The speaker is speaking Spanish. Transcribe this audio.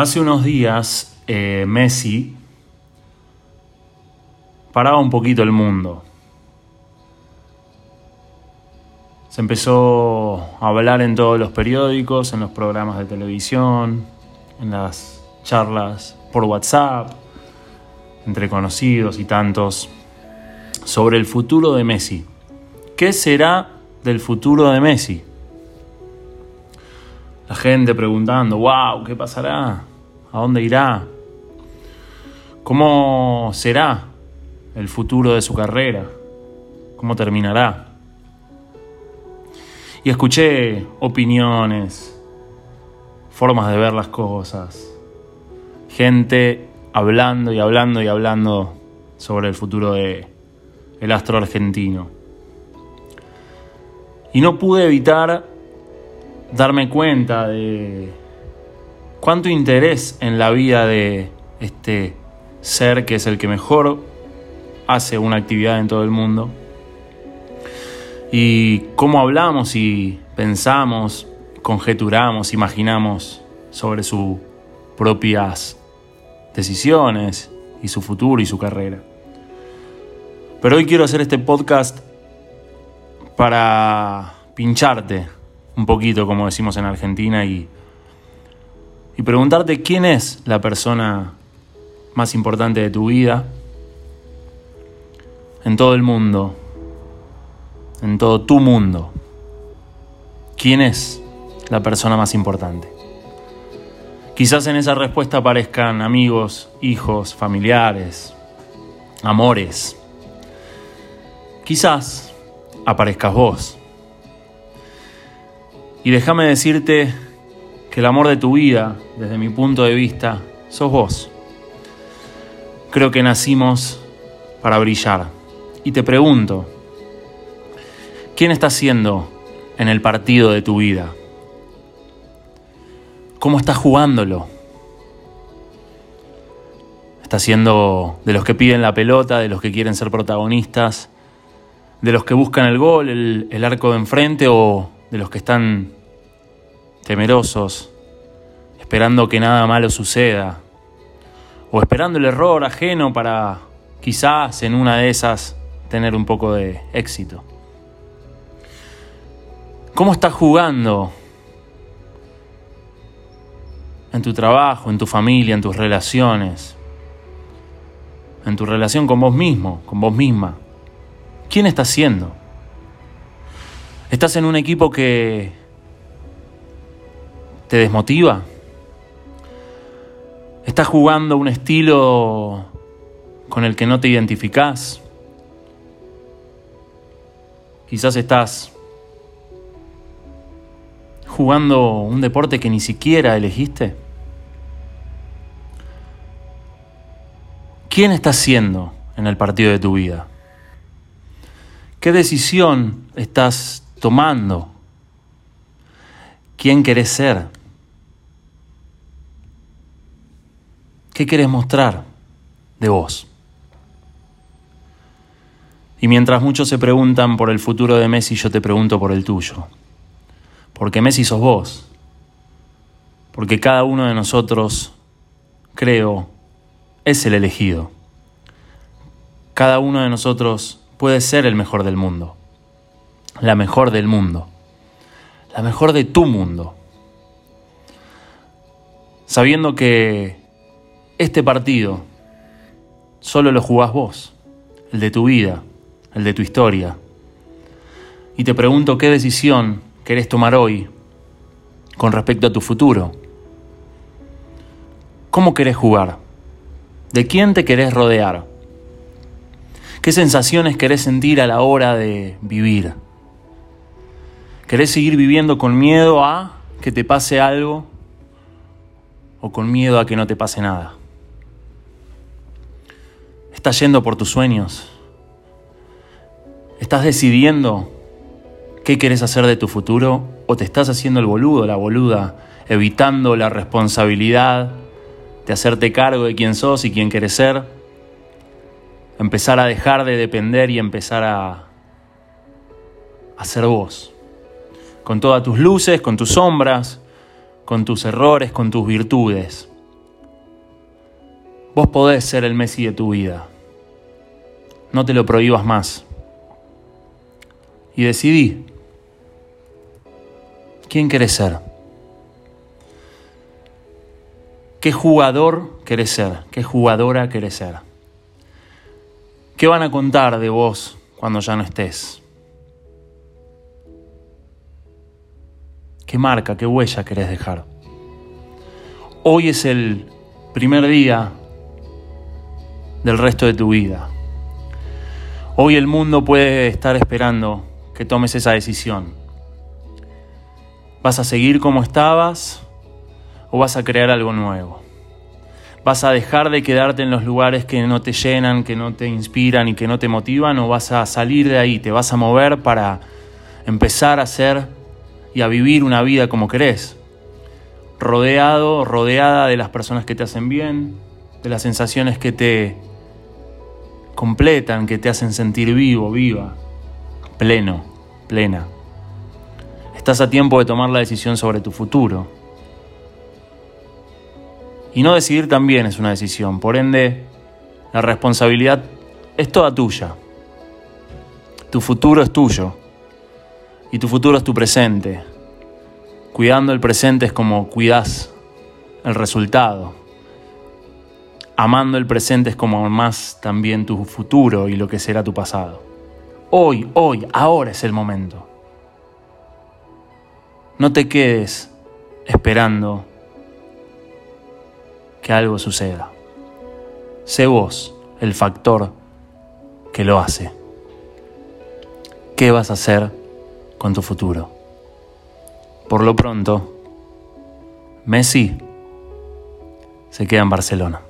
Hace unos días eh, Messi paraba un poquito el mundo. Se empezó a hablar en todos los periódicos, en los programas de televisión, en las charlas por WhatsApp, entre conocidos y tantos, sobre el futuro de Messi. ¿Qué será del futuro de Messi? La gente preguntando, wow, ¿qué pasará? ¿A dónde irá? ¿Cómo será el futuro de su carrera? ¿Cómo terminará? Y escuché opiniones, formas de ver las cosas, gente hablando y hablando y hablando sobre el futuro de el astro argentino. Y no pude evitar darme cuenta de cuánto interés en la vida de este ser que es el que mejor hace una actividad en todo el mundo. Y cómo hablamos y pensamos, conjeturamos, imaginamos sobre sus propias decisiones y su futuro y su carrera. Pero hoy quiero hacer este podcast para pincharte un poquito, como decimos en Argentina, y, y preguntarte quién es la persona más importante de tu vida en todo el mundo, en todo tu mundo. ¿Quién es la persona más importante? Quizás en esa respuesta aparezcan amigos, hijos, familiares, amores. Quizás aparezcas vos. Y déjame decirte que el amor de tu vida, desde mi punto de vista, sos vos. Creo que nacimos para brillar. Y te pregunto, ¿quién está siendo en el partido de tu vida? ¿Cómo estás jugándolo? ¿Estás siendo de los que piden la pelota, de los que quieren ser protagonistas, de los que buscan el gol, el, el arco de enfrente o de los que están temerosos, esperando que nada malo suceda, o esperando el error ajeno para quizás en una de esas tener un poco de éxito. ¿Cómo estás jugando en tu trabajo, en tu familia, en tus relaciones, en tu relación con vos mismo, con vos misma? ¿Quién estás siendo? ¿Estás en un equipo que te desmotiva? ¿Estás jugando un estilo con el que no te identificás? Quizás estás jugando un deporte que ni siquiera elegiste. ¿Quién estás siendo en el partido de tu vida? ¿Qué decisión estás tomando? ¿Quién querés ser? ¿Qué querés mostrar de vos? Y mientras muchos se preguntan por el futuro de Messi, yo te pregunto por el tuyo. Porque Messi sos vos. Porque cada uno de nosotros, creo, es el elegido. Cada uno de nosotros puede ser el mejor del mundo. La mejor del mundo. La mejor de tu mundo. Sabiendo que este partido solo lo jugás vos, el de tu vida, el de tu historia. Y te pregunto qué decisión querés tomar hoy con respecto a tu futuro. ¿Cómo querés jugar? ¿De quién te querés rodear? ¿Qué sensaciones querés sentir a la hora de vivir? ¿Querés seguir viviendo con miedo a que te pase algo o con miedo a que no te pase nada? ¿Estás yendo por tus sueños? ¿Estás decidiendo qué querés hacer de tu futuro o te estás haciendo el boludo, la boluda, evitando la responsabilidad de hacerte cargo de quién sos y quién querés ser? Empezar a dejar de depender y empezar a, a ser vos. Con todas tus luces, con tus sombras, con tus errores, con tus virtudes. Vos podés ser el Messi de tu vida. No te lo prohíbas más. Y decidí. ¿Quién querés ser? ¿Qué jugador querés ser? ¿Qué jugadora querés ser? ¿Qué van a contar de vos cuando ya no estés? ¿Qué marca, qué huella querés dejar? Hoy es el primer día del resto de tu vida. Hoy el mundo puede estar esperando que tomes esa decisión. ¿Vas a seguir como estabas o vas a crear algo nuevo? ¿Vas a dejar de quedarte en los lugares que no te llenan, que no te inspiran y que no te motivan o vas a salir de ahí, te vas a mover para empezar a hacer y a vivir una vida como querés? Rodeado, rodeada de las personas que te hacen bien, de las sensaciones que te completan, que te hacen sentir vivo, viva, pleno, plena. Estás a tiempo de tomar la decisión sobre tu futuro. Y no decidir también es una decisión, por ende, la responsabilidad es toda tuya. Tu futuro es tuyo y tu futuro es tu presente. Cuidando el presente es como cuidas el resultado. Amando el presente es como más también tu futuro y lo que será tu pasado. Hoy, hoy, ahora es el momento. No te quedes esperando que algo suceda. Sé vos el factor que lo hace. ¿Qué vas a hacer con tu futuro? Por lo pronto, Messi se queda en Barcelona.